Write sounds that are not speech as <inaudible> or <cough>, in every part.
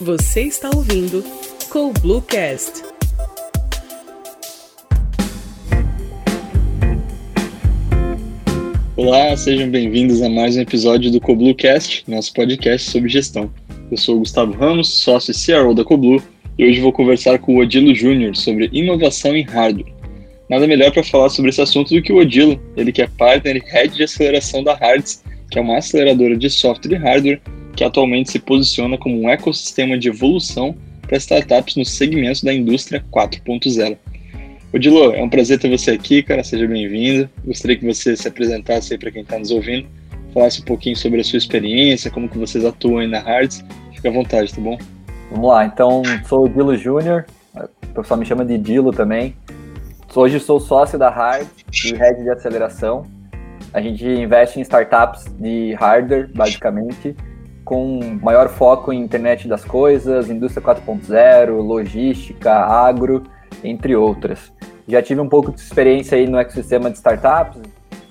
Você está ouvindo Com Bluecast. Olá, sejam bem-vindos a mais um episódio do CoBlueCast, nosso podcast sobre gestão. Eu sou o Gustavo Ramos, sócio e CRO da CoBlue, e hoje vou conversar com o Odilo Júnior sobre inovação em hardware. Nada melhor para falar sobre esse assunto do que o Odilo, ele que é partner e head de aceleração da Hards, que é uma aceleradora de software e hardware que atualmente se posiciona como um ecossistema de evolução para startups no segmento da indústria 4.0. Odilo, é um prazer ter você aqui, cara. Seja bem-vindo. Gostaria que você se apresentasse aí para quem está nos ouvindo, falasse um pouquinho sobre a sua experiência, como que vocês atuam aí na Hards. Fique à vontade, tá bom? Vamos lá, então sou o Dilo Júnior, o pessoal me chama de Dilo também. Hoje sou sócio da Hard e head de aceleração. A gente investe em startups de hardware, basicamente, com maior foco em internet das coisas, indústria 4.0, logística, agro, entre outras. Já tive um pouco de experiência aí no ecossistema de startups,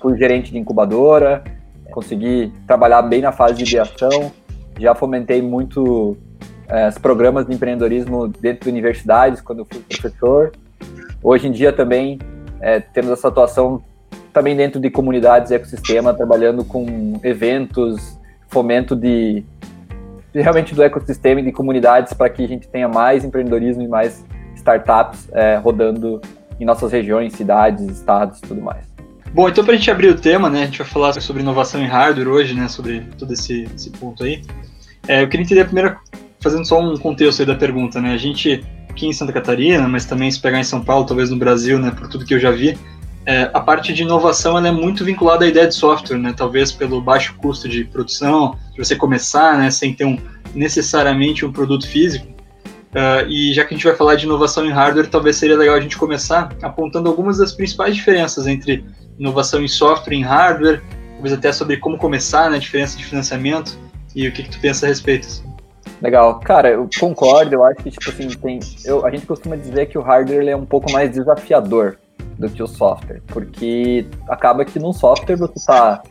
fui gerente de incubadora, consegui trabalhar bem na fase de ideação, já fomentei muito é, os programas de empreendedorismo dentro de universidades, quando eu fui professor. Hoje em dia também é, temos essa atuação também dentro de comunidades e ecossistema, trabalhando com eventos, fomento de, de realmente do ecossistema e de comunidades para que a gente tenha mais empreendedorismo e mais startups é, rodando em nossas regiões, cidades, estados e tudo mais. Bom, então para a gente abrir o tema, né, a gente vai falar sobre inovação em hardware hoje, né, sobre todo esse, esse ponto aí. É, eu queria entender primeiro, fazendo só um contexto aí da pergunta, né, a gente aqui em Santa Catarina, mas também se pegar em São Paulo, talvez no Brasil, né, por tudo que eu já vi, é, a parte de inovação ela é muito vinculada à ideia de software, né, talvez pelo baixo custo de produção, de você começar, né, sem ter um, necessariamente um produto físico, Uh, e já que a gente vai falar de inovação em hardware, talvez seria legal a gente começar apontando algumas das principais diferenças entre inovação em software e em hardware, talvez até sobre como começar, né, a diferença de financiamento e o que, que tu pensa a respeito. Assim. Legal, cara, eu concordo, eu acho que tipo assim, tem, eu, a gente costuma dizer que o hardware é um pouco mais desafiador do que o software, porque acaba que no software você tá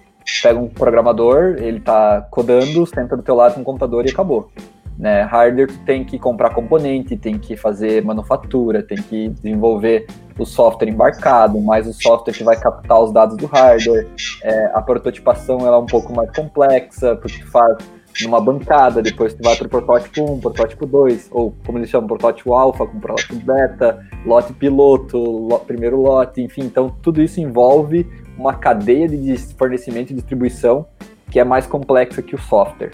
pega um programador, ele tá codando, senta do teu lado com computador e acabou. Né? Hardware tu tem que comprar componente, tem que fazer manufatura, tem que desenvolver o software embarcado, mais o software que vai captar os dados do hardware. É, a prototipação ela é um pouco mais complexa, porque tu faz numa bancada, depois tu vai para o protótipo 1, protótipo 2, ou como eles chamam, protótipo alfa, com protótipo beta, lote piloto, primeiro lote, enfim, então tudo isso envolve uma cadeia de fornecimento e distribuição que é mais complexa que o software.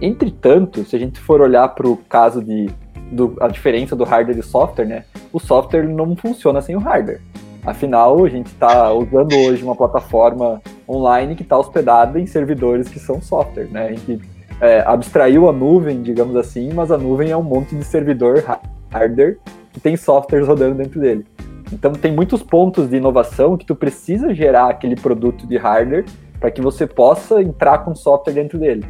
Entretanto, se a gente for olhar para o caso de do, a diferença do hardware e software, né? O software não funciona sem o hardware. Afinal, a gente está usando hoje uma plataforma online que está hospedada em servidores que são software, né? A gente é, abstraiu a nuvem, digamos assim, mas a nuvem é um monte de servidor hardware que tem softwares rodando dentro dele. Então tem muitos pontos de inovação que tu precisa gerar aquele produto de hardware para que você possa entrar com software dentro dele.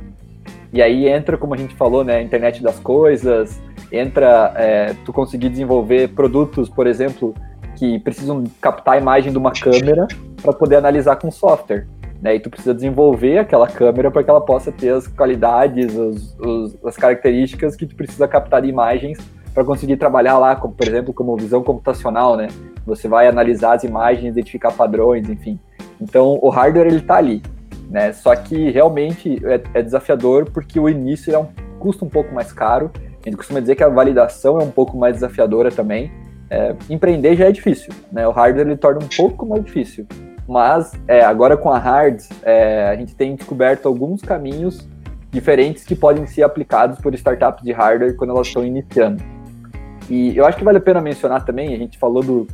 E aí entra, como a gente falou, né, a internet das coisas, entra é, tu conseguir desenvolver produtos, por exemplo, que precisam captar a imagem de uma câmera para poder analisar com software. Né? E tu precisa desenvolver aquela câmera para que ela possa ter as qualidades, os, os, as características que tu precisa captar de imagens para conseguir trabalhar lá, como, por exemplo, como visão computacional, né? Você vai analisar as imagens, identificar padrões, enfim. Então, o hardware ele está ali né? Só que realmente é, é desafiador porque o início é um custo um pouco mais caro. A gente costuma dizer que a validação é um pouco mais desafiadora também. É, empreender já é difícil, né? O hardware ele torna um pouco mais difícil. Mas é, agora com a Hards, é, a gente tem descoberto alguns caminhos diferentes que podem ser aplicados por startups de hardware quando elas estão iniciando. E eu acho que vale a pena mencionar também, a gente falou do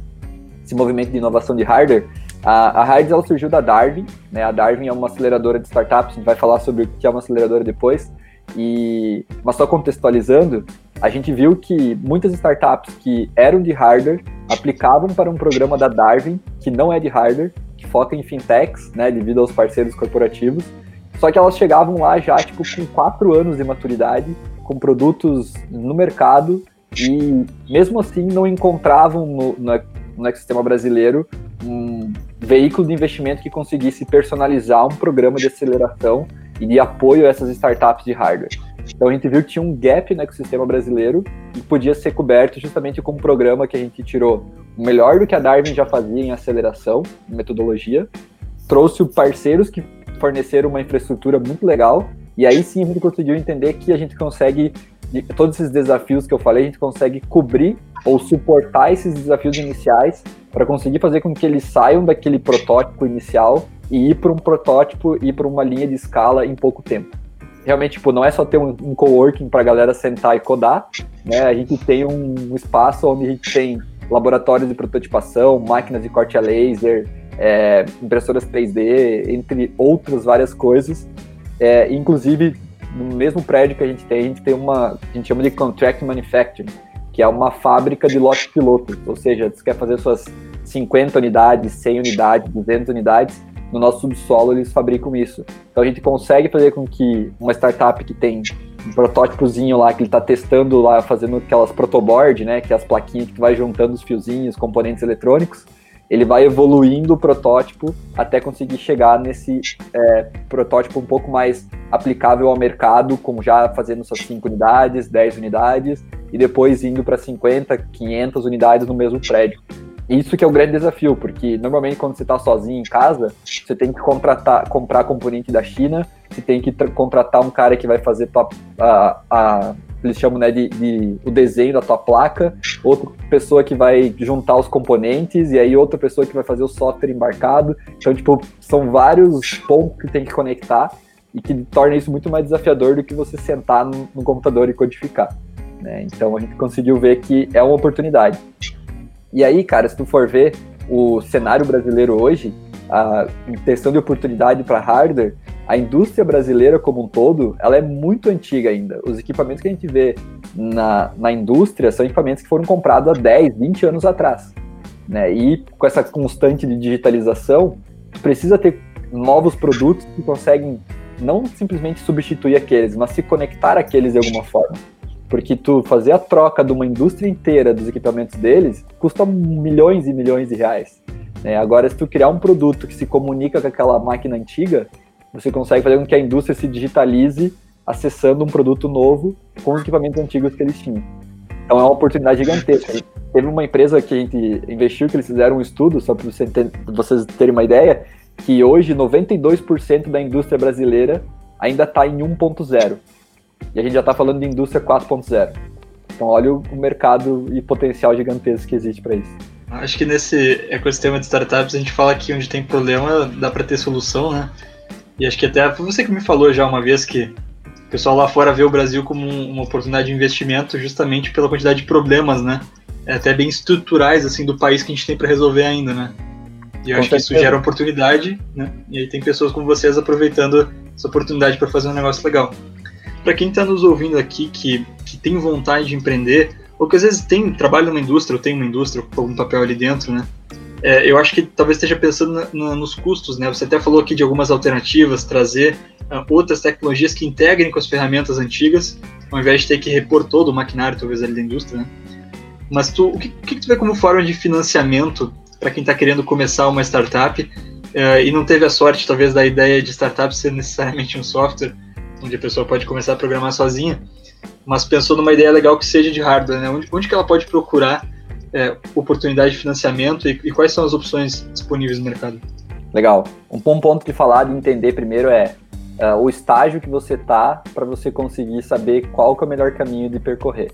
esse movimento de inovação de hardware, a, a Hards ela surgiu da Darwin, né? A Darwin é uma aceleradora de startups, a gente vai falar sobre o que é uma aceleradora depois. E, mas só contextualizando, a gente viu que muitas startups que eram de hardware aplicavam para um programa da Darwin, que não é de hardware, foca em fintechs, né, devido aos parceiros corporativos. Só que elas chegavam lá já tipo com quatro anos de maturidade, com produtos no mercado e mesmo assim não encontravam no, no, no ecossistema brasileiro um veículo de investimento que conseguisse personalizar um programa de aceleração e de apoio a essas startups de hardware. Então a gente viu que tinha um gap no ecossistema brasileiro e podia ser coberto justamente com um programa que a gente tirou o melhor do que a Darwin já fazia em aceleração, em metodologia, trouxe parceiros que forneceram uma infraestrutura muito legal e aí sim a gente conseguiu entender que a gente consegue todos esses desafios que eu falei, a gente consegue cobrir ou suportar esses desafios iniciais para conseguir fazer com que eles saiam daquele protótipo inicial e ir para um protótipo e para uma linha de escala em pouco tempo. Realmente, tipo, não é só ter um, um coworking para a galera sentar e codar, né? A gente tem um, um espaço onde a gente tem laboratórios de prototipação, máquinas de corte a laser, é, impressoras 3D, entre outras várias coisas. É, inclusive, no mesmo prédio que a gente tem, a gente tem uma, a gente chama de contract manufacturing, que é uma fábrica de lote piloto, ou seja, você quer fazer suas 50 unidades, 100 unidades, 200 unidades, no nosso subsolo eles fabricam isso. Então a gente consegue fazer com que uma startup que tem um protótipozinho lá que ele está testando lá, fazendo aquelas protoboard, né, que é as plaquinhas que vai juntando os fiozinhos, componentes eletrônicos, ele vai evoluindo o protótipo até conseguir chegar nesse é, protótipo um pouco mais aplicável ao mercado, como já fazendo suas 5 unidades, 10 unidades, e depois indo para 50, 500 unidades no mesmo prédio. Isso que é o grande desafio, porque normalmente quando você está sozinho em casa, você tem que contratar, comprar componente da China, você tem que contratar um cara que vai fazer tua, a, a eles chamam né, de, de, o desenho da tua placa, outra pessoa que vai juntar os componentes, e aí outra pessoa que vai fazer o software embarcado. Então, tipo, são vários pontos que tem que conectar e que torna isso muito mais desafiador do que você sentar no, no computador e codificar. Né? Então a gente conseguiu ver que é uma oportunidade. E aí, cara, se tu for ver o cenário brasileiro hoje, a questão de oportunidade para hardware, a indústria brasileira como um todo, ela é muito antiga ainda. Os equipamentos que a gente vê na, na indústria são equipamentos que foram comprados há 10, 20 anos atrás. Né? E com essa constante de digitalização, precisa ter novos produtos que conseguem não simplesmente substituir aqueles, mas se conectar àqueles de alguma forma. Porque tu fazer a troca de uma indústria inteira dos equipamentos deles custa milhões e milhões de reais. Né? Agora, se tu criar um produto que se comunica com aquela máquina antiga, você consegue fazer com que a indústria se digitalize acessando um produto novo com os equipamentos antigos que eles tinham. Então é uma oportunidade gigantesca. Teve uma empresa que a gente investiu, que eles fizeram um estudo, só para você vocês terem uma ideia, que hoje 92% da indústria brasileira ainda está em 1.0. E a gente já está falando de indústria 4.0. Então olha o mercado e potencial gigantesco que existe para isso. Acho que nesse ecossistema de startups a gente fala que onde tem problema dá para ter solução, né? E acho que até você que me falou já uma vez que o pessoal lá fora vê o Brasil como uma oportunidade de investimento justamente pela quantidade de problemas, né? É até bem estruturais assim do país que a gente tem para resolver ainda, né? E eu Com acho que isso gera oportunidade, né? E aí tem pessoas como vocês aproveitando essa oportunidade para fazer um negócio legal. Para quem está nos ouvindo aqui que, que tem vontade de empreender, ou que às vezes tem trabalho numa indústria, ou tem uma indústria com algum papel ali dentro, né? É, eu acho que talvez esteja pensando na, na, nos custos, né? Você até falou aqui de algumas alternativas, trazer uh, outras tecnologias que integrem com as ferramentas antigas, ao invés de ter que repor todo o maquinário, talvez, ali da indústria, né? Mas tu, o que, que tu vê como forma de financiamento para quem está querendo começar uma startup uh, e não teve a sorte, talvez, da ideia de startup ser necessariamente um software, onde a pessoa pode começar a programar sozinha, mas pensou numa ideia legal que seja de hardware, né? Onde, onde que ela pode procurar é, oportunidade de financiamento e, e, quais são as opções disponíveis no mercado? Legal. Um bom ponto de falar, de entender primeiro é uh, o estágio que você tá para você conseguir saber qual que é o melhor caminho de percorrer.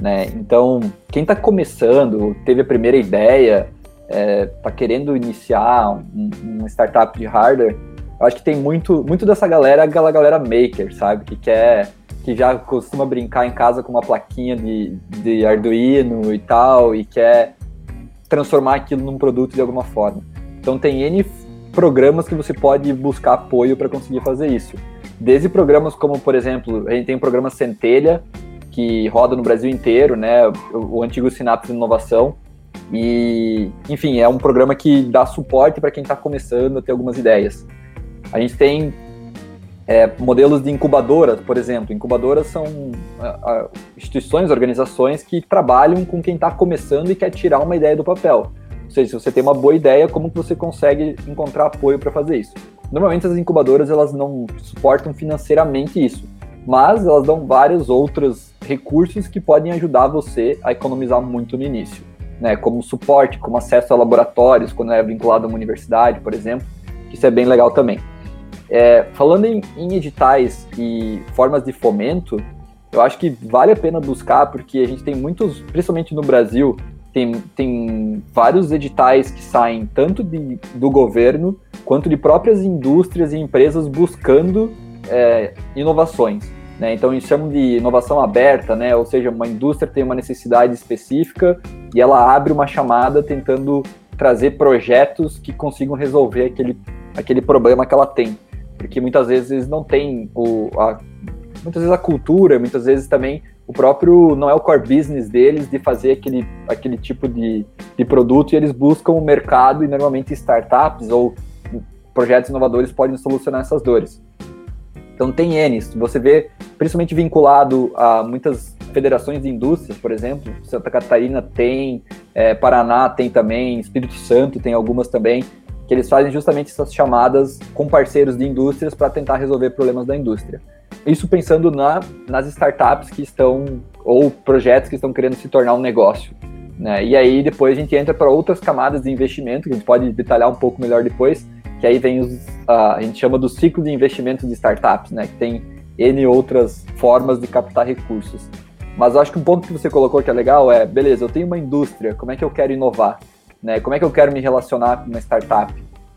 Né? Então, quem está começando, teve a primeira ideia, está é, tá querendo iniciar um, uma startup de hardware, eu acho que tem muito, muito dessa galera, aquela galera maker, sabe? Que quer que já costuma brincar em casa com uma plaquinha de, de Arduino e tal, e quer transformar aquilo num produto de alguma forma. Então tem N programas que você pode buscar apoio para conseguir fazer isso. Desde programas como, por exemplo, a gente tem o programa Centelha, que roda no Brasil inteiro, né? O, o antigo Sinapse de Inovação. E, enfim, é um programa que dá suporte para quem está começando a ter algumas ideias. A gente tem é, modelos de incubadoras, por exemplo. Incubadoras são a, instituições, organizações que trabalham com quem está começando e quer tirar uma ideia do papel. Ou seja, se você tem uma boa ideia, como que você consegue encontrar apoio para fazer isso? normalmente as incubadoras elas não suportam financeiramente isso, mas elas dão vários outros recursos que podem ajudar você a economizar muito no início, né? Como suporte, como acesso a laboratórios quando é vinculado a uma universidade, por exemplo, isso é bem legal também. É, falando em, em editais e formas de fomento, eu acho que vale a pena buscar, porque a gente tem muitos, principalmente no Brasil, tem, tem vários editais que saem tanto de, do governo quanto de próprias indústrias e empresas buscando é, inovações. Né? Então, eles chamam de inovação aberta, né? ou seja, uma indústria tem uma necessidade específica e ela abre uma chamada tentando trazer projetos que consigam resolver aquele, aquele problema que ela tem. Porque muitas vezes não tem o, a, muitas vezes a cultura, muitas vezes também o próprio não é o core business deles de fazer aquele, aquele tipo de, de produto e eles buscam o mercado e normalmente startups ou projetos inovadores podem solucionar essas dores. Então tem N, você vê principalmente vinculado a muitas federações de indústrias, por exemplo, Santa Catarina tem, é, Paraná tem também, Espírito Santo tem algumas também, que eles fazem justamente essas chamadas com parceiros de indústrias para tentar resolver problemas da indústria. Isso pensando na, nas startups que estão, ou projetos que estão querendo se tornar um negócio. Né? E aí depois a gente entra para outras camadas de investimento, que a gente pode detalhar um pouco melhor depois, que aí vem os, uh, a gente chama do ciclo de investimento de startups, né? que tem N outras formas de captar recursos. Mas eu acho que um ponto que você colocou que é legal é, beleza, eu tenho uma indústria, como é que eu quero inovar? Né? Como é que eu quero me relacionar com uma startup?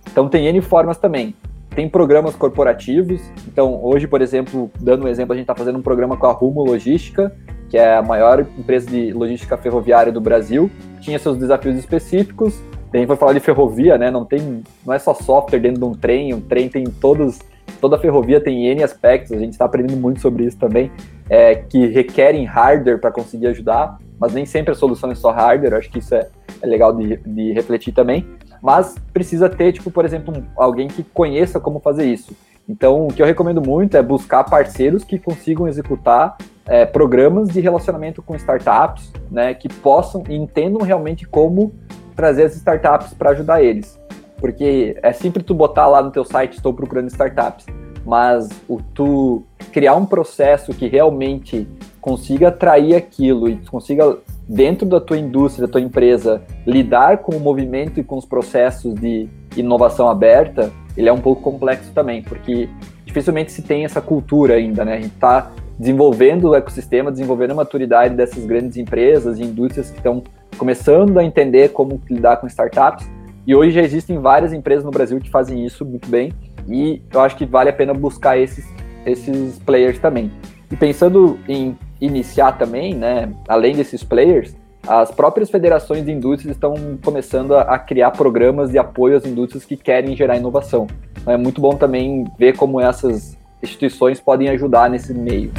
Então tem N formas também tem programas corporativos. Então, hoje, por exemplo, dando um exemplo, a gente está fazendo um programa com a Rumo Logística, que é a maior empresa de logística ferroviária do Brasil. Tinha seus desafios específicos. A gente vai falar de ferrovia, né? Não tem, não é só software dentro de um trem. Um trem tem todos, toda ferrovia tem n aspectos. A gente está aprendendo muito sobre isso também, é, que requerem hardware para conseguir ajudar. Mas nem sempre a solução é só hardware. Acho que isso é, é legal de, de refletir também mas precisa ter, tipo, por exemplo, um, alguém que conheça como fazer isso. Então, o que eu recomendo muito é buscar parceiros que consigam executar é, programas de relacionamento com startups, né, que possam e entendam realmente como trazer as startups para ajudar eles. Porque é sempre tu botar lá no teu site, estou procurando startups, mas o tu criar um processo que realmente consiga atrair aquilo e consiga dentro da tua indústria, da tua empresa, lidar com o movimento e com os processos de inovação aberta, ele é um pouco complexo também, porque dificilmente se tem essa cultura ainda, né? A gente está desenvolvendo o ecossistema, desenvolvendo a maturidade dessas grandes empresas e indústrias que estão começando a entender como lidar com startups. E hoje já existem várias empresas no Brasil que fazem isso muito bem, e eu acho que vale a pena buscar esses, esses players também. E pensando em iniciar também, né, além desses players, as próprias federações de indústrias estão começando a, a, criar programas de apoio às indústrias que querem gerar inovação. Então, é muito bom também ver como essas instituições podem ajudar nesse meio.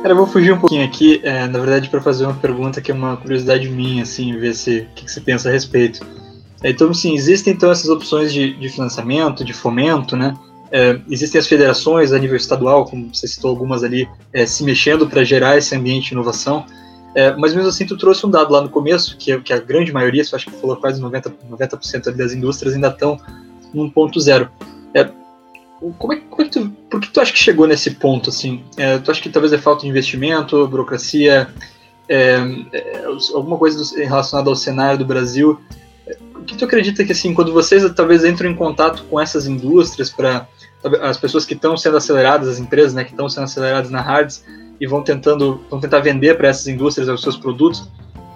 Cara, eu vou fugir um pouquinho aqui, é, na verdade, para fazer uma pergunta que é uma curiosidade minha, assim, ver se o que, que você pensa a respeito. É, então, sim, existem então essas opções de, de financiamento, de fomento, né? É, existem as federações a nível estadual, como você citou algumas ali, é, se mexendo para gerar esse ambiente de inovação. É, mas mesmo assim, tu trouxe um dado lá no começo, que, que a grande maioria, você acho que falou quase 90%, 90 das indústrias ainda estão no 1.0. É, como é, como é, tu, por que tu acha que chegou nesse ponto? Assim? É, tu acha que talvez é falta de investimento, burocracia, é, é, alguma coisa relacionada ao cenário do Brasil? O que tu acredita que, assim, quando vocês talvez entram em contato com essas indústrias para as pessoas que estão sendo aceleradas, as empresas né, que estão sendo aceleradas na Hards e vão tentando vão tentar vender para essas indústrias os seus produtos.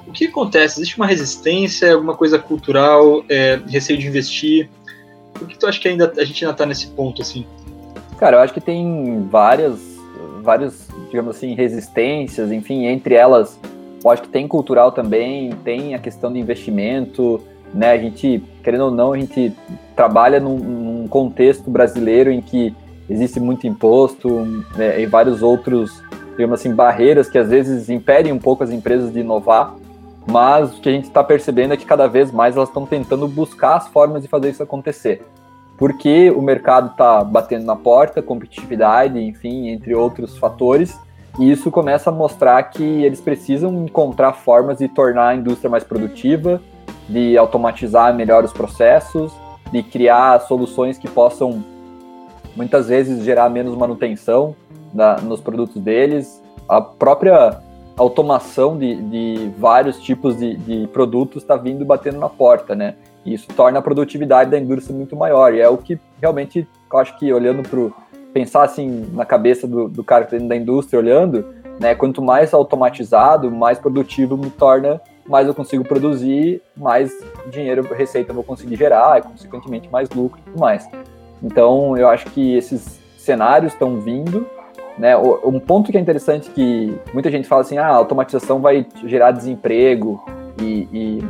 O que acontece? Existe uma resistência, alguma coisa cultural, é, receio de investir? Por que tu acha que ainda a gente ainda está nesse ponto assim? Cara, eu acho que tem várias, várias, digamos assim, resistências, enfim, entre elas, eu acho que tem cultural também, tem a questão de investimento, né? A gente, querendo ou não, a gente trabalha num, num contexto brasileiro em que existe muito imposto né, e vários outros, digamos assim, barreiras que às vezes impedem um pouco as empresas de inovar, mas o que a gente está percebendo é que cada vez mais elas estão tentando buscar as formas de fazer isso acontecer. Porque o mercado está batendo na porta, competitividade, enfim, entre outros fatores, e isso começa a mostrar que eles precisam encontrar formas de tornar a indústria mais produtiva, de automatizar melhor os processos, de criar soluções que possam muitas vezes gerar menos manutenção na, nos produtos deles. A própria automação de, de vários tipos de, de produtos está vindo batendo na porta, né? E isso torna a produtividade da indústria muito maior. E é o que realmente, eu acho que olhando para pensar assim na cabeça do, do cara que tá dentro da indústria olhando, né? Quanto mais automatizado, mais produtivo me torna, mais eu consigo produzir, mais dinheiro, receita eu vou conseguir gerar, e consequentemente mais lucro e tudo mais. Então, eu acho que esses cenários estão vindo, né? Um ponto que é interessante que muita gente fala assim, ah, a automatização vai gerar desemprego e, e,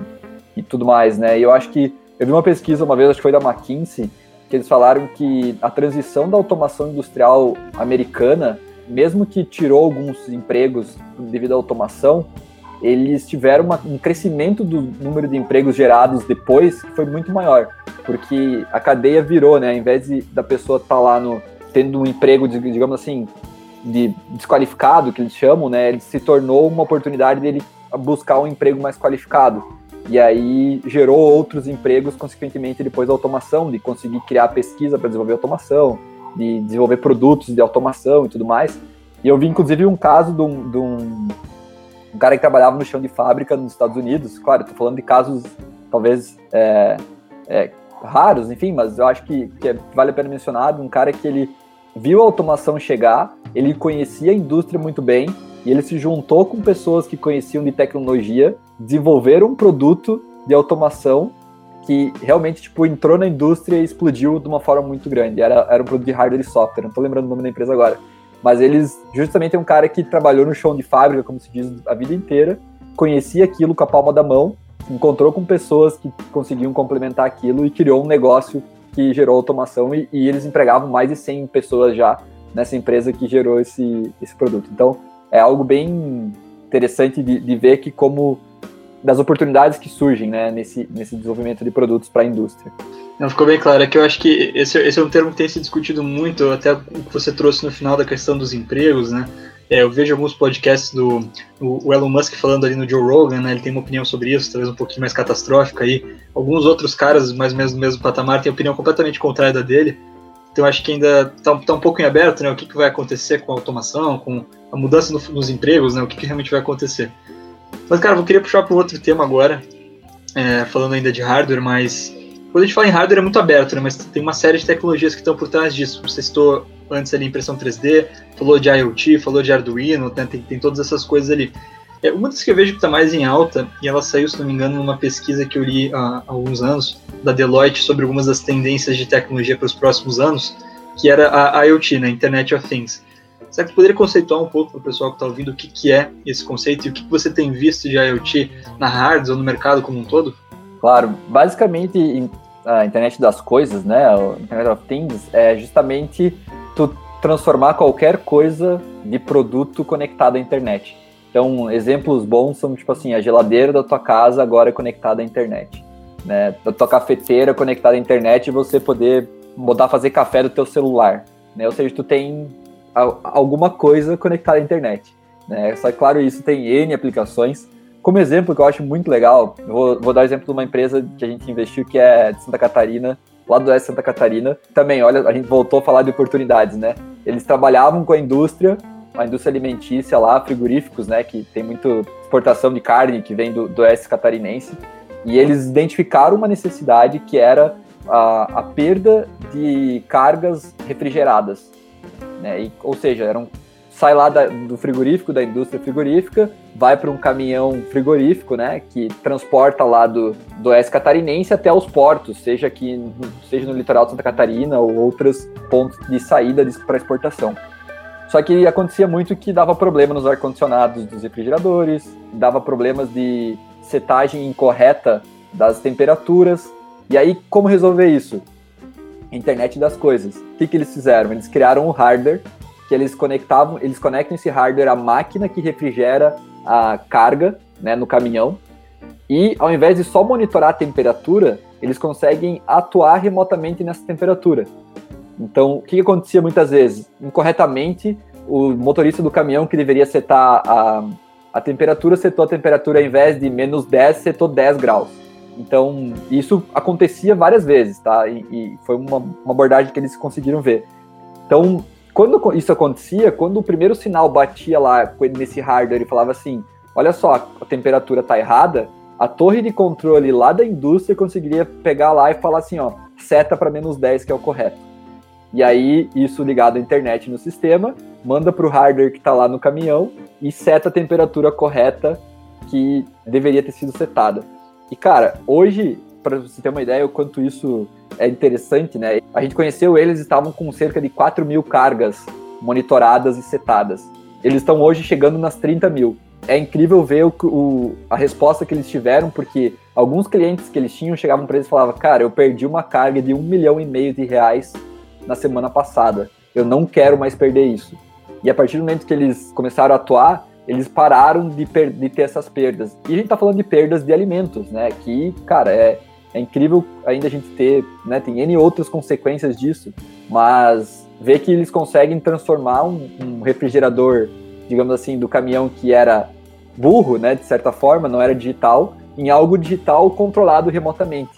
e tudo mais, né? E eu acho que eu vi uma pesquisa uma vez, acho que foi da McKinsey, que eles falaram que a transição da automação industrial americana, mesmo que tirou alguns empregos devido à automação, eles tiveram uma, um crescimento do número de empregos gerados depois que foi muito maior, porque a cadeia virou, né? Ao invés de, da pessoa estar tá lá no, tendo um emprego, de, digamos assim, de desqualificado, que eles chamam, né? Ele se tornou uma oportunidade dele buscar um emprego mais qualificado. E aí gerou outros empregos, consequentemente, depois da automação, de conseguir criar pesquisa para desenvolver automação, de desenvolver produtos de automação e tudo mais. E eu vi, inclusive, um caso de um, de um, um cara que trabalhava no chão de fábrica nos Estados Unidos. Claro, estou falando de casos, talvez, é, é, raros, enfim, mas eu acho que, que vale a pena mencionar. Um cara que ele viu a automação chegar, ele conhecia a indústria muito bem, e ele se juntou com pessoas que conheciam de tecnologia, desenvolveram um produto de automação que realmente tipo entrou na indústria e explodiu de uma forma muito grande. Era, era um produto de hardware e software, não estou lembrando o nome da empresa agora. Mas eles, justamente, é um cara que trabalhou no chão de fábrica, como se diz, a vida inteira, conhecia aquilo com a palma da mão, encontrou com pessoas que conseguiam complementar aquilo e criou um negócio que gerou automação e, e eles empregavam mais de 100 pessoas já nessa empresa que gerou esse, esse produto. Então, é algo bem interessante de, de ver que como das oportunidades que surgem né, nesse, nesse desenvolvimento de produtos para a indústria. Não, ficou bem claro. É que eu acho que esse, esse é um termo que tem se discutido muito, até o que você trouxe no final da questão dos empregos, né? É, eu vejo alguns podcasts do o Elon Musk falando ali no Joe Rogan, né? Ele tem uma opinião sobre isso, talvez um pouquinho mais catastrófica aí. Alguns outros caras, mais ou menos no mesmo patamar, têm opinião completamente contrária da dele. Então acho que ainda está tá um pouco em aberto, né? O que, que vai acontecer com a automação, com a mudança no, nos empregos, né? O que, que, realmente vai acontecer. Mas, cara, eu queria puxar para outro tema agora, é, falando ainda de hardware, mas quando a gente fala em hardware é muito aberto, né? Mas tem uma série de tecnologias que estão por trás disso. Você citou antes ali impressão 3D, falou de IoT, falou de Arduino, né? tem, tem todas essas coisas ali. É, uma das que eu vejo que está mais em alta, e ela saiu, se não me engano, numa pesquisa que eu li há, há alguns anos, da Deloitte, sobre algumas das tendências de tecnologia para os próximos anos, que era a IoT, né, Internet of Things. Será que poderia conceituar um pouco para o pessoal que está ouvindo o que, que é esse conceito e o que, que você tem visto de IoT na hardware ou no mercado como um todo? Claro, basicamente a internet das coisas, né, o Internet of Things, é justamente tu transformar qualquer coisa de produto conectado à internet. Então, exemplos bons são, tipo assim, a geladeira da tua casa agora é conectada à internet. Né? Da tua cafeteira conectada à internet e você poder botar fazer café do teu celular. Né? Ou seja, tu tem alguma coisa conectada à internet. Né? Só que, claro, isso tem N aplicações. Como exemplo, que eu acho muito legal, vou, vou dar o exemplo de uma empresa que a gente investiu, que é de Santa Catarina, lá do Oeste Santa Catarina. Também, olha, a gente voltou a falar de oportunidades, né? Eles trabalhavam com a indústria a indústria alimentícia lá, frigoríficos, né, que tem muito exportação de carne que vem do, do oeste catarinense, e eles identificaram uma necessidade que era a, a perda de cargas refrigeradas, né, e, ou seja, eram sai lá da, do frigorífico, da indústria frigorífica, vai para um caminhão frigorífico, né, que transporta lá do, do oeste catarinense até os portos, seja aqui, seja no litoral de Santa Catarina ou outros pontos de saída para exportação. Só que acontecia muito que dava problema nos ar-condicionados dos refrigeradores, dava problemas de setagem incorreta das temperaturas. E aí, como resolver isso? Internet das coisas. O que, que eles fizeram? Eles criaram um hardware que eles conectavam, eles conectam esse hardware à máquina que refrigera a carga né, no caminhão. E ao invés de só monitorar a temperatura, eles conseguem atuar remotamente nessa temperatura. Então, o que acontecia muitas vezes? Incorretamente, o motorista do caminhão que deveria setar a, a temperatura, setou a temperatura ao invés de menos 10, setou 10 graus. Então, isso acontecia várias vezes, tá? E, e foi uma, uma, abordagem que eles conseguiram ver. Então, quando isso acontecia, quando o primeiro sinal batia lá nesse hardware e falava assim: olha só, a temperatura tá errada, a torre de controle lá da indústria conseguiria pegar lá e falar assim: ó, seta para menos 10, que é o correto. E aí, isso ligado à internet no sistema, manda para o hardware que está lá no caminhão e seta a temperatura correta que deveria ter sido setada. E, cara, hoje, para você ter uma ideia o quanto isso é interessante, né? A gente conheceu eles, estavam com cerca de 4 mil cargas monitoradas e setadas. Eles estão hoje chegando nas 30 mil. É incrível ver o, o, a resposta que eles tiveram, porque alguns clientes que eles tinham chegavam para eles e falavam: Cara, eu perdi uma carga de um milhão e meio de reais na semana passada. Eu não quero mais perder isso. E a partir do momento que eles começaram a atuar, eles pararam de, de ter essas perdas. E a gente está falando de perdas de alimentos, né? Que, cara, é, é incrível ainda a gente ter, né? Tem N outras consequências disso, mas ver que eles conseguem transformar um, um refrigerador, digamos assim, do caminhão que era burro, né? De certa forma, não era digital, em algo digital controlado remotamente.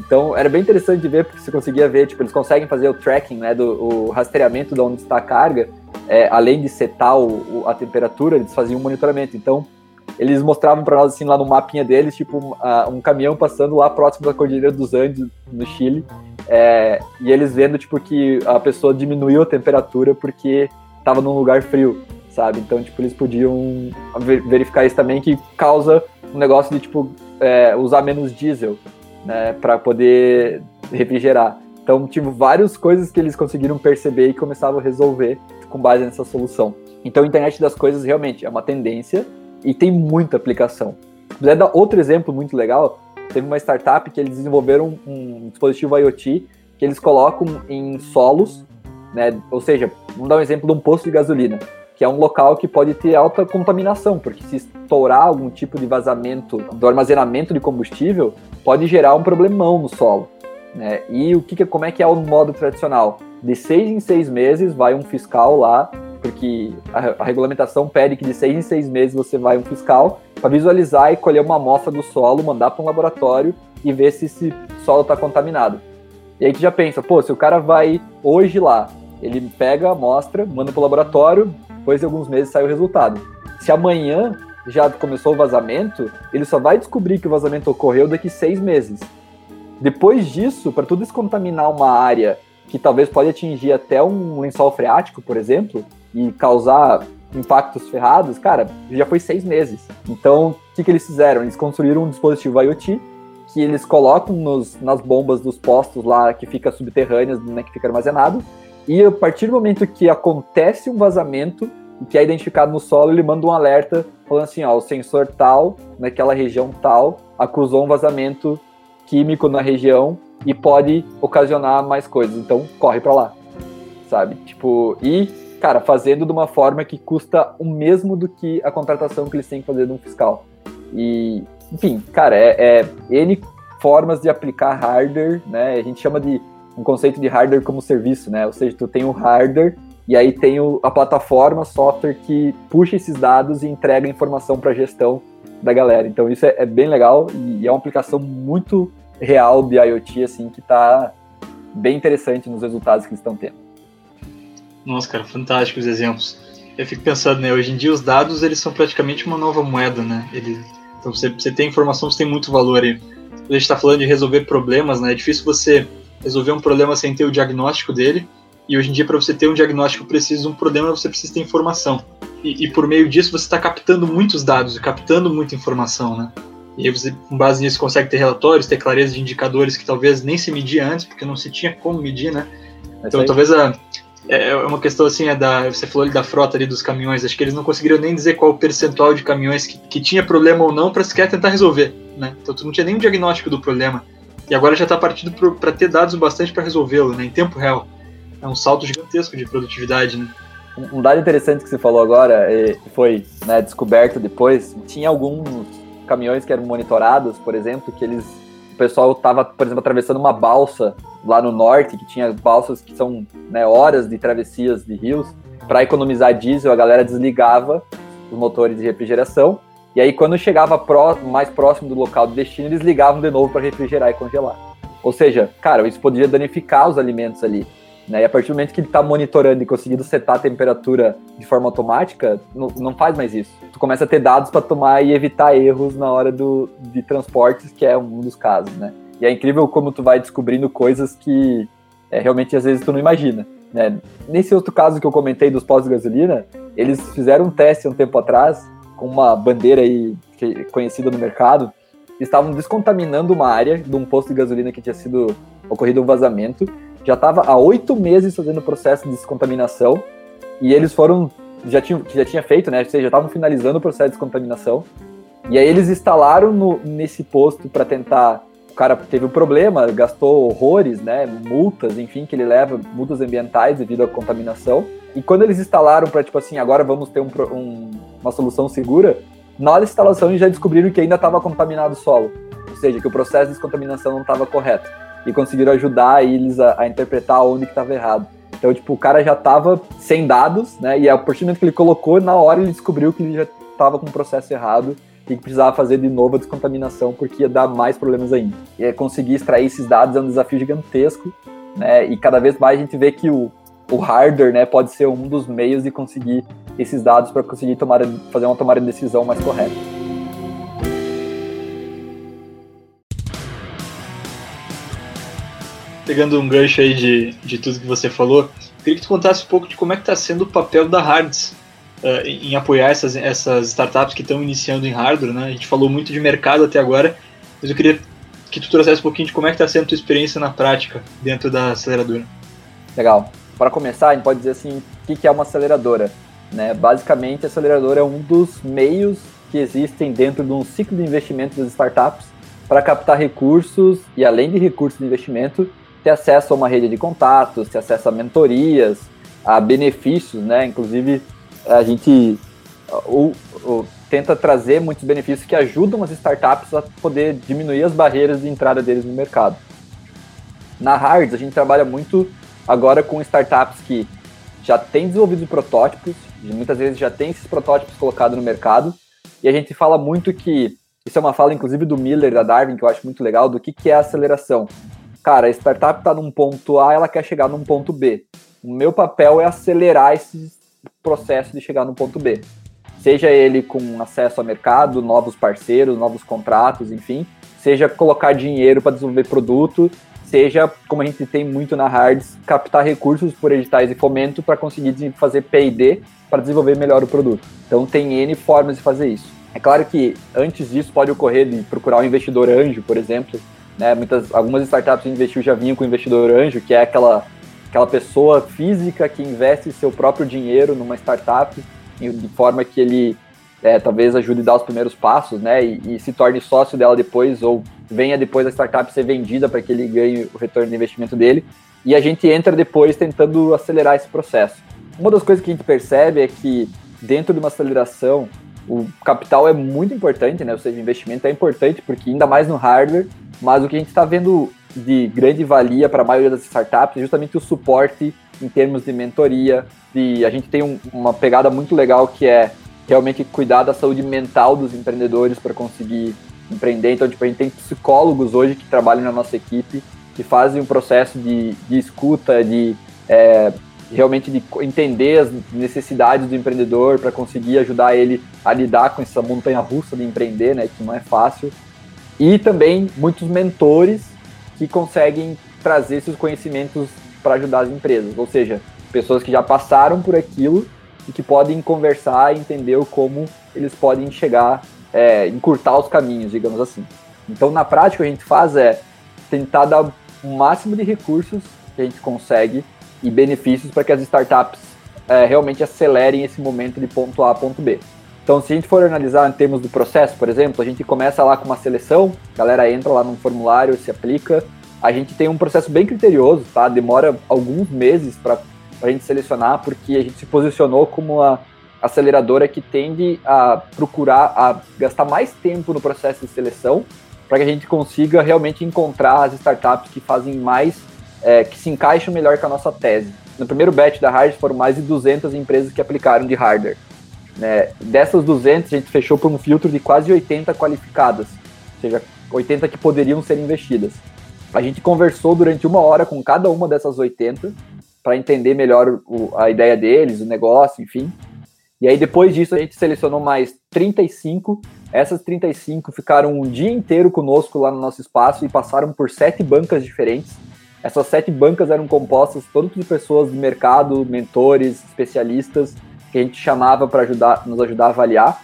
Então era bem interessante de ver, porque você conseguia ver, tipo, eles conseguem fazer o tracking, né, do o rastreamento de onde está a carga, é, além de setar o, a temperatura, eles faziam um monitoramento. Então eles mostravam para nós assim lá no mapinha deles, tipo um, um, caminhão passando lá próximo da Cordilheira dos Andes, no Chile, é, e eles vendo tipo que a pessoa diminuiu a temperatura porque estava num lugar frio, sabe? Então tipo eles podiam verificar isso também que causa um negócio de tipo é, usar menos diesel, né, para poder refrigerar. Então, tive várias coisas que eles conseguiram perceber e começavam a resolver com base nessa solução. Então, a internet das coisas realmente é uma tendência e tem muita aplicação. Se dar outro exemplo muito legal, teve uma startup que eles desenvolveram um dispositivo IoT que eles colocam em solos, né? Ou seja, vamos dar um exemplo de um posto de gasolina que é um local que pode ter alta contaminação, porque se estourar algum tipo de vazamento do armazenamento de combustível, pode gerar um problemão no solo. Né? E o que, como é que é o modo tradicional? De seis em seis meses vai um fiscal lá, porque a, a regulamentação pede que de seis em seis meses você vai um fiscal para visualizar e colher uma amostra do solo, mandar para um laboratório e ver se esse solo está contaminado. E aí tu já pensa, pô, se o cara vai hoje lá, ele pega a amostra, manda para o laboratório, depois de alguns meses sai o resultado. Se amanhã já começou o vazamento, ele só vai descobrir que o vazamento ocorreu daqui seis meses. Depois disso, para tu descontaminar uma área que talvez pode atingir até um lençol freático, por exemplo, e causar impactos ferrados, cara, já foi seis meses. Então, o que, que eles fizeram? Eles construíram um dispositivo IoT que eles colocam nos, nas bombas dos postos lá que fica subterrâneas, né, que fica armazenado, e a partir do momento que acontece um vazamento, que é identificado no solo, ele manda um alerta falando assim, ó, o sensor tal, naquela região tal, acusou um vazamento químico na região e pode ocasionar mais coisas. Então, corre para lá. Sabe? Tipo, e cara, fazendo de uma forma que custa o mesmo do que a contratação que eles têm que fazer de um fiscal. E, enfim, cara, é, é N formas de aplicar hardware, né? A gente chama de um conceito de hardware como serviço, né? Ou seja, tu tem o hardware e aí tem o, a plataforma, software que puxa esses dados e entrega informação para a gestão da galera. Então isso é, é, bem legal e é uma aplicação muito real de IoT, assim, que está bem interessante nos resultados que estão tendo. Nossa, cara, fantásticos exemplos. Eu fico pensando, né, hoje em dia os dados, eles são praticamente uma nova moeda, né? Ele, então você, você tem informação, você tem muito valor aí. A gente está falando de resolver problemas, né? É difícil você resolver um problema sem ter o diagnóstico dele. E hoje em dia, para você ter um diagnóstico preciso de um problema, você precisa ter informação. E, e por meio disso, você está captando muitos dados, captando muita informação, né? E aí você, com base nisso, consegue ter relatórios, ter clareza de indicadores que talvez nem se media antes, porque não se tinha como medir, né? Então, talvez a, é, é uma questão assim, é da, você falou ali da frota ali dos caminhões, acho que eles não conseguiram nem dizer qual o percentual de caminhões que, que tinha problema ou não para sequer tentar resolver, né? Então tu não tinha nem um diagnóstico do problema. E agora já está partindo para ter dados bastante para resolvê-lo, né, em tempo real. É um salto gigantesco de produtividade, né? Um dado interessante que você falou agora, foi né, descoberto depois, tinha alguns caminhões que eram monitorados, por exemplo, que eles o pessoal estava, por exemplo, atravessando uma balsa lá no norte, que tinha balsas que são né, horas de travessias de rios, para economizar diesel, a galera desligava os motores de refrigeração E aí, quando chegava mais próximo do local de destino, eles ligavam de novo para refrigerar e congelar. Ou seja, cara, isso podia danificar os alimentos ali. Né? E a partir do momento que ele está monitorando e conseguindo setar a temperatura de forma automática, não, não faz mais isso. Tu começa a ter dados para tomar e evitar erros na hora do, de transportes, que é um dos casos, né? E é incrível como tu vai descobrindo coisas que é, realmente às vezes tu não imagina. Né? Nesse outro caso que eu comentei dos postos de gasolina, eles fizeram um teste um tempo atrás com uma bandeira aí conhecida no mercado. Estavam descontaminando uma área de um posto de gasolina que tinha sido ocorrido um vazamento. Já estava há oito meses fazendo o processo de descontaminação e eles foram já tinham já tinha feito, né? Ou seja, já estavam finalizando o processo de descontaminação. E aí eles instalaram no, nesse posto para tentar o cara teve um problema, gastou horrores, né, multas, enfim, que ele leva, multas ambientais devido à contaminação. E quando eles instalaram para, tipo assim, agora vamos ter um, um, uma solução segura, na hora da instalação eles já descobriram que ainda estava contaminado o solo. Ou seja, que o processo de descontaminação não estava correto. E conseguiram ajudar eles a, a interpretar onde que estava errado. Então, tipo, o cara já estava sem dados, né? E a partir do momento que ele colocou, na hora ele descobriu que ele já estava com o processo errado e que precisava fazer de novo a descontaminação porque ia dar mais problemas ainda. E conseguir extrair esses dados é um desafio gigantesco, né? E cada vez mais a gente vê que o, o hardware, né, pode ser um dos meios de conseguir esses dados para conseguir tomar, fazer uma tomada de decisão mais correta. Pegando um gancho aí de, de tudo que você falou, queria que tu contasse um pouco de como é que está sendo o papel da Hards uh, em apoiar essas, essas startups que estão iniciando em hardware, né? A gente falou muito de mercado até agora, mas eu queria que tu trouxesse um pouquinho de como é que está sendo a tua experiência na prática dentro da aceleradora. Legal. Para começar, a gente pode dizer assim, o que é uma aceleradora? Né? Basicamente, a aceleradora é um dos meios que existem dentro de um ciclo de investimento das startups para captar recursos e, além de recursos de investimento, ter acesso a uma rede de contatos, ter acesso a mentorias, a benefícios, né? Inclusive, a gente ou, ou, tenta trazer muitos benefícios que ajudam as startups a poder diminuir as barreiras de entrada deles no mercado. Na Hards, a gente trabalha muito agora com startups que já têm desenvolvido protótipos, muitas vezes já tem esses protótipos colocados no mercado, e a gente fala muito que, isso é uma fala inclusive do Miller, da Darwin, que eu acho muito legal, do que, que é a aceleração. Cara, a startup está num ponto A, ela quer chegar num ponto B. O meu papel é acelerar esses processo de chegar no ponto B. Seja ele com acesso ao mercado, novos parceiros, novos contratos, enfim, seja colocar dinheiro para desenvolver produto, seja, como a gente tem muito na Hards, captar recursos por editais e fomento para conseguir fazer P&D para desenvolver melhor o produto. Então tem N formas de fazer isso. É claro que antes disso pode ocorrer de procurar um investidor anjo, por exemplo. Né? Muitas, algumas startups investiu já vinham com investidor anjo, que é aquela aquela pessoa física que investe seu próprio dinheiro numa startup de forma que ele é, talvez ajude a dar os primeiros passos, né, e, e, se torne sócio dela depois ou venha depois da startup ser vendida para que ele ganhe o retorno de investimento dele. E a gente entra depois tentando acelerar esse processo. Uma das coisas que a gente percebe é que dentro de uma aceleração o capital é muito importante, né? Ou seja, o investimento é importante porque ainda mais no hardware, mas o que a gente está vendo de grande valia para a maioria das startups é justamente o suporte em termos de mentoria. De, a gente tem um, uma pegada muito legal que é realmente cuidar da saúde mental dos empreendedores para conseguir empreender. Então, tipo, a gente tem psicólogos hoje que trabalham na nossa equipe, que fazem um processo de, de escuta, de é, realmente de entender as necessidades do empreendedor para conseguir ajudar ele a lidar com essa montanha russa de empreender, né, que não é fácil. E também muitos mentores que conseguem trazer esses conhecimentos para ajudar as empresas, ou seja, pessoas que já passaram por aquilo e que podem conversar e entender como eles podem chegar, é, encurtar os caminhos, digamos assim. Então, na prática, o que a gente faz é tentar dar o máximo de recursos que a gente consegue e benefícios para que as startups é, realmente acelerem esse momento de ponto A a ponto B. Então, se a gente for analisar em termos do processo, por exemplo, a gente começa lá com uma seleção, a galera entra lá num formulário, se aplica. A gente tem um processo bem criterioso, tá? Demora alguns meses para a gente selecionar, porque a gente se posicionou como a aceleradora que tende a procurar, a gastar mais tempo no processo de seleção, para que a gente consiga realmente encontrar as startups que fazem mais, é, que se encaixam melhor com a nossa tese. No primeiro batch da Hard foram mais de 200 empresas que aplicaram de hardware. Né? Dessas 200, a gente fechou por um filtro de quase 80 qualificadas, ou seja, 80 que poderiam ser investidas. A gente conversou durante uma hora com cada uma dessas 80 para entender melhor o, a ideia deles, o negócio, enfim. E aí, depois disso, a gente selecionou mais 35. Essas 35 ficaram um dia inteiro conosco lá no nosso espaço e passaram por sete bancas diferentes. Essas sete bancas eram compostas todas de pessoas do mercado, mentores, especialistas, que a gente chamava para ajudar, nos ajudar a avaliar.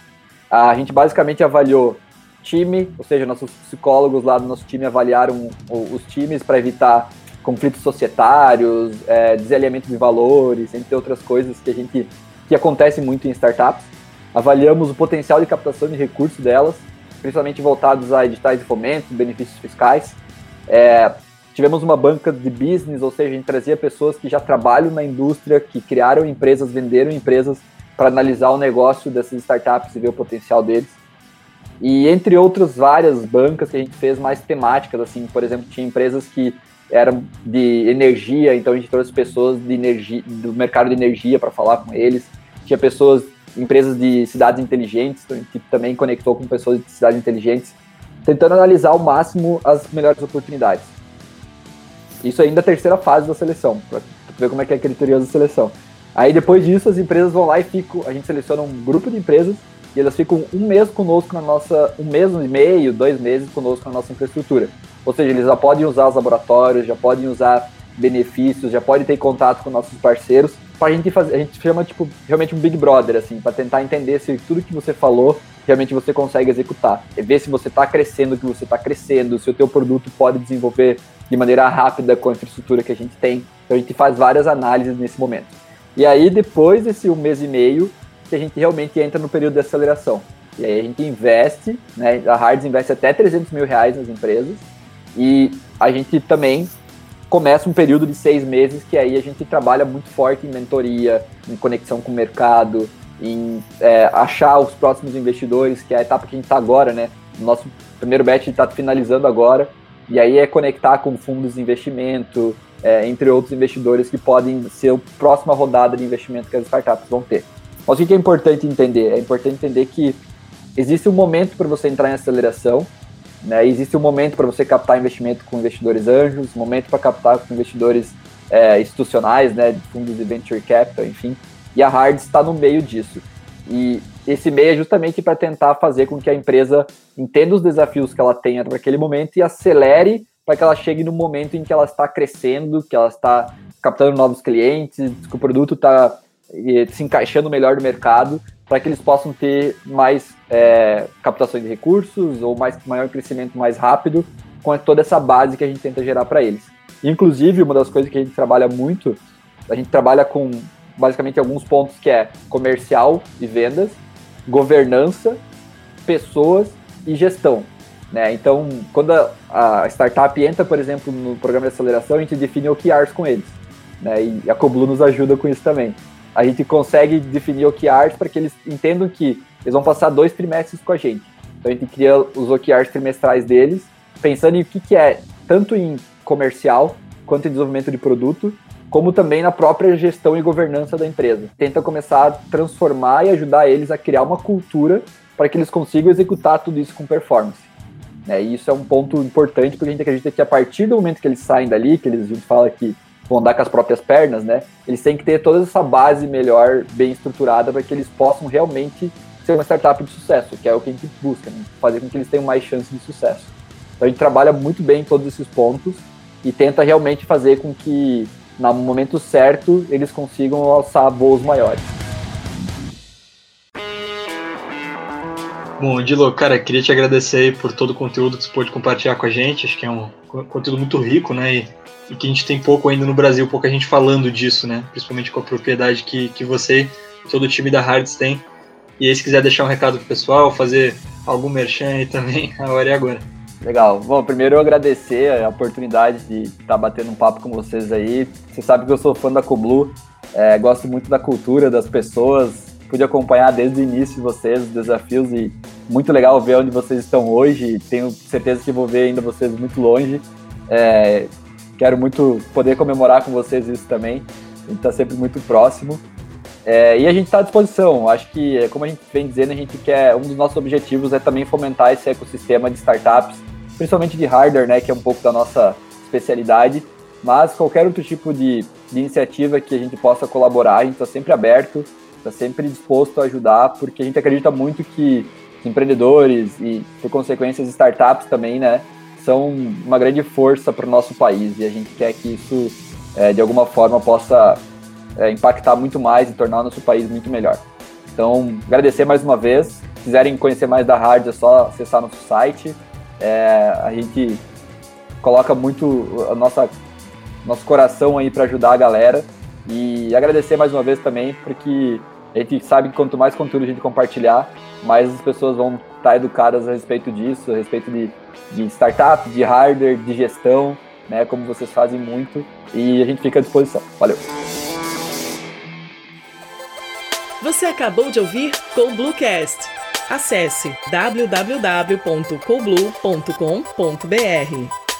A gente basicamente avaliou time, ou seja, nossos psicólogos lá do nosso time avaliaram os times para evitar conflitos societários, é, desalinhamento de valores, entre outras coisas que a gente que acontece muito em startups. Avaliamos o potencial de captação de recursos delas, principalmente voltados a editais de fomento, benefícios fiscais. É, tivemos uma banca de business, ou seja, a gente trazia pessoas que já trabalham na indústria, que criaram empresas, venderam empresas para analisar o negócio dessas startups e ver o potencial deles. E entre outras várias bancas que a gente fez mais temáticas, assim, por exemplo, tinha empresas que eram de energia, então a gente trouxe pessoas de energia, do mercado de energia para falar com eles. Tinha pessoas, empresas de cidades inteligentes, então a gente também conectou com pessoas de cidades inteligentes, tentando analisar ao máximo as melhores oportunidades. Isso ainda é a terceira fase da seleção, para ver como é que é a criteriosa seleção. Aí depois disso as empresas vão lá e ficam, a gente seleciona um grupo de empresas e elas ficam um mês conosco na nossa, um mês e meio, dois meses conosco na nossa infraestrutura. Ou seja, eles já podem usar os laboratórios, já podem usar benefícios, já podem ter contato com nossos parceiros. Para a gente fazer, a gente chama tipo realmente um Big Brother assim, para tentar entender se tudo que você falou realmente você consegue executar. E ver se você está crescendo, que você está crescendo, se o teu produto pode desenvolver de maneira rápida com a infraestrutura que a gente tem. Então a gente faz várias análises nesse momento. E aí depois desse um mês e meio, que a gente realmente entra no período de aceleração. E aí a gente investe, né, a Hards investe até 300 mil reais nas empresas, e a gente também começa um período de seis meses que aí a gente trabalha muito forte em mentoria, em conexão com o mercado, em é, achar os próximos investidores, que é a etapa que a gente está agora, né? O nosso primeiro batch está finalizando agora, e aí é conectar com fundos de investimento, é, entre outros investidores que podem ser a próxima rodada de investimento que as startups vão ter. Mas o que é importante entender? É importante entender que existe um momento para você entrar em aceleração, né? existe um momento para você captar investimento com investidores anjos, momento para captar com investidores é, institucionais, né, fundos de venture capital, enfim. E a Hard está no meio disso. E esse meio é justamente para tentar fazer com que a empresa entenda os desafios que ela tenha para aquele momento e acelere para que ela chegue no momento em que ela está crescendo, que ela está captando novos clientes, que o produto está se encaixando melhor no mercado para que eles possam ter mais é, captações de recursos ou mais maior crescimento mais rápido com toda essa base que a gente tenta gerar para eles. Inclusive, uma das coisas que a gente trabalha muito, a gente trabalha com basicamente alguns pontos que é comercial e vendas, governança, pessoas e gestão. Né? Então, quando a, a, startup entra, por exemplo, no programa de aceleração, a gente define OKRs com eles. Né? E a Coblu nos ajuda com isso também a gente consegue definir OKRs para que eles entendam que eles vão passar dois trimestres com a gente. Então a gente cria os OKRs trimestrais deles, pensando em o que, que é, tanto em comercial quanto em desenvolvimento de produto, como também na própria gestão e governança da empresa. Tenta começar a transformar e ajudar eles a criar uma cultura para que eles consigam executar tudo isso com performance. É, e isso é um ponto importante porque a gente acredita que a partir do momento que eles saem dali, que eles, a gente fala que vão andar com as próprias pernas, né? Eles têm que ter toda essa base melhor, bem estruturada, para que eles possam realmente ser uma startup de sucesso, que é o que a gente busca, né? fazer com que eles tenham mais chance de sucesso. Então a gente trabalha muito bem em todos esses pontos e tenta realmente fazer com que, no momento certo, eles consigam alçar voos maiores. Bom, Dilo, cara, queria te agradecer por todo o conteúdo que você pôde compartilhar com a gente. Acho que é um conteúdo muito rico, né? E e que a gente tem pouco ainda no Brasil, pouca gente falando disso, né? Principalmente com a propriedade que, que você e todo o time da Hards tem. E aí, se quiser deixar um recado pro pessoal, fazer algum merchan aí também, <laughs> a hora é agora. Legal. Bom, primeiro eu agradecer a oportunidade de estar tá batendo um papo com vocês aí. Você sabe que eu sou fã da Coblu, é, gosto muito da cultura, das pessoas, pude acompanhar desde o início vocês, os desafios e muito legal ver onde vocês estão hoje. Tenho certeza que vou ver ainda vocês muito longe. É, Quero muito poder comemorar com vocês isso também. A gente está sempre muito próximo. É, e a gente está à disposição. Acho que, como a gente vem dizendo, a gente quer. Um dos nossos objetivos é também fomentar esse ecossistema de startups, principalmente de hardware, né, que é um pouco da nossa especialidade. Mas qualquer outro tipo de, de iniciativa que a gente possa colaborar, a gente está sempre aberto, está sempre disposto a ajudar, porque a gente acredita muito que empreendedores e, por consequência, startups também, né, são uma grande força para o nosso país e a gente quer que isso, é, de alguma forma, possa é, impactar muito mais e tornar o nosso país muito melhor. Então, agradecer mais uma vez. Se quiserem conhecer mais da Hard, é só acessar nosso site. É, a gente coloca muito a nossa nosso coração aí para ajudar a galera e agradecer mais uma vez também porque a gente sabe que quanto mais conteúdo a gente compartilhar, mais as pessoas vão estar educadas a respeito disso, a respeito de, de startup, de hardware, de gestão, né, como vocês fazem muito e a gente fica à disposição. Valeu. Você acabou de ouvir com Bluecast. Acesse www.coblue.com.br.